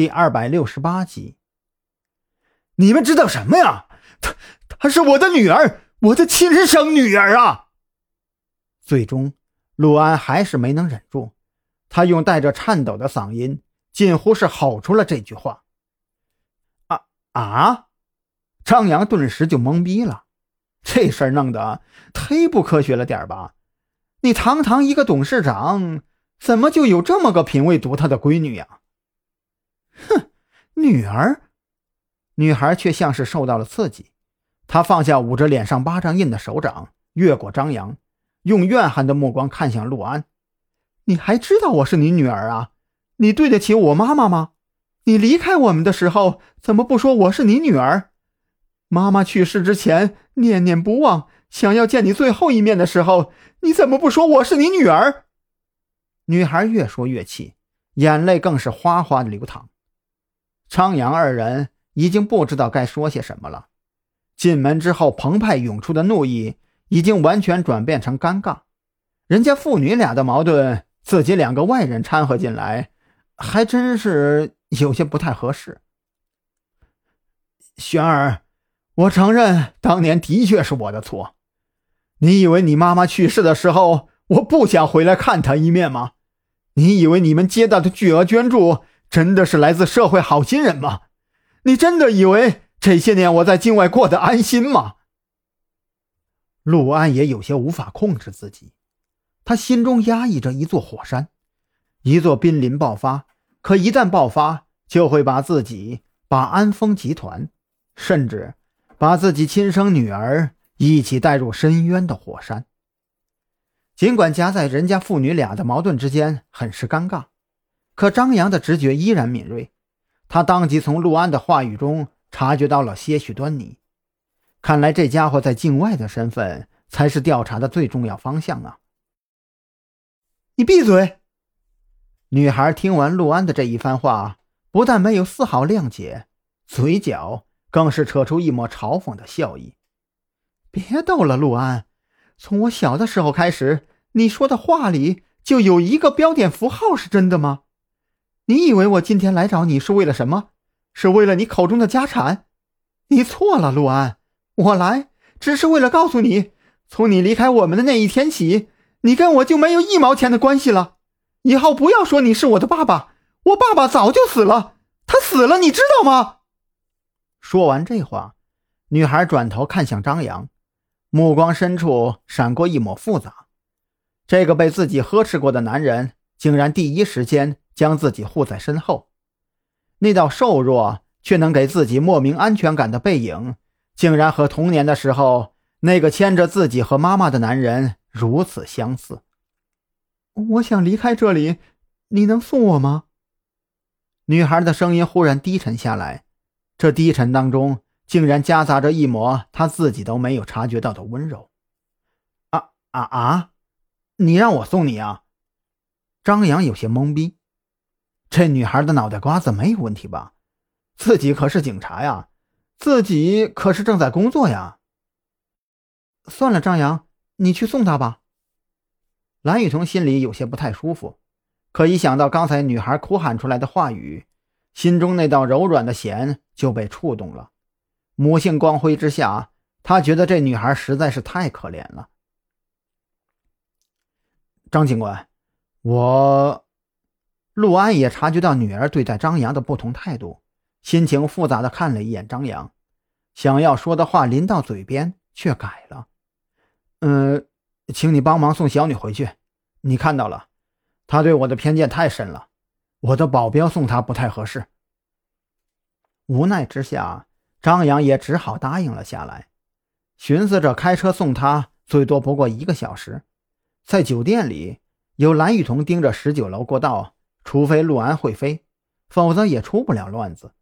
第二百六十八集。你们知道什么呀？她，她是我的女儿，我的亲生女儿啊！最终，陆安还是没能忍住，他用带着颤抖的嗓音，近乎是吼出了这句话：“啊啊！”张扬顿时就懵逼了，这事儿弄得忒不科学了点吧？你堂堂一个董事长，怎么就有这么个品味独特的闺女呀？哼，女儿。女孩却像是受到了刺激，她放下捂着脸上巴掌印的手掌，越过张扬，用怨恨的目光看向陆安：“你还知道我是你女儿啊？你对得起我妈妈吗？你离开我们的时候，怎么不说我是你女儿？妈妈去世之前念念不忘，想要见你最后一面的时候，你怎么不说我是你女儿？”女孩越说越气，眼泪更是哗哗的流淌。张扬二人。已经不知道该说些什么了。进门之后，澎湃涌出的怒意已经完全转变成尴尬。人家父女俩的矛盾，自己两个外人掺和进来，还真是有些不太合适。璇儿，我承认当年的确是我的错。你以为你妈妈去世的时候，我不想回来看她一面吗？你以为你们接到的巨额捐助，真的是来自社会好心人吗？你真的以为这些年我在境外过得安心吗？陆安也有些无法控制自己，他心中压抑着一座火山，一座濒临爆发，可一旦爆发，就会把自己、把安丰集团，甚至把自己亲生女儿一起带入深渊的火山。尽管夹在人家父女俩的矛盾之间很是尴尬，可张扬的直觉依然敏锐。他当即从陆安的话语中察觉到了些许端倪，看来这家伙在境外的身份才是调查的最重要方向啊！你闭嘴！女孩听完陆安的这一番话，不但没有丝毫谅解，嘴角更是扯出一抹嘲讽的笑意。别逗了，陆安，从我小的时候开始，你说的话里就有一个标点符号，是真的吗？你以为我今天来找你是为了什么？是为了你口中的家产？你错了，陆安。我来只是为了告诉你，从你离开我们的那一天起，你跟我就没有一毛钱的关系了。以后不要说你是我的爸爸，我爸爸早就死了，他死了，你知道吗？说完这话，女孩转头看向张扬，目光深处闪过一抹复杂。这个被自己呵斥过的男人，竟然第一时间。将自己护在身后，那道瘦弱却能给自己莫名安全感的背影，竟然和童年的时候那个牵着自己和妈妈的男人如此相似。我想离开这里，你能送我吗？女孩的声音忽然低沉下来，这低沉当中竟然夹杂着一抹她自己都没有察觉到的温柔。啊啊啊！你让我送你啊？张扬有些懵逼。这女孩的脑袋瓜子没有问题吧？自己可是警察呀，自己可是正在工作呀。算了，张扬，你去送她吧。蓝雨桐心里有些不太舒服，可一想到刚才女孩哭喊出来的话语，心中那道柔软的弦就被触动了。母性光辉之下，他觉得这女孩实在是太可怜了。张警官，我。陆安也察觉到女儿对待张扬的不同态度，心情复杂的看了一眼张扬，想要说的话临到嘴边却改了。嗯，请你帮忙送小女回去。你看到了，她对我的偏见太深了，我的保镖送她不太合适。无奈之下，张扬也只好答应了下来，寻思着开车送她最多不过一个小时，在酒店里有蓝雨桐盯着十九楼过道。除非陆安会飞，否则也出不了乱子。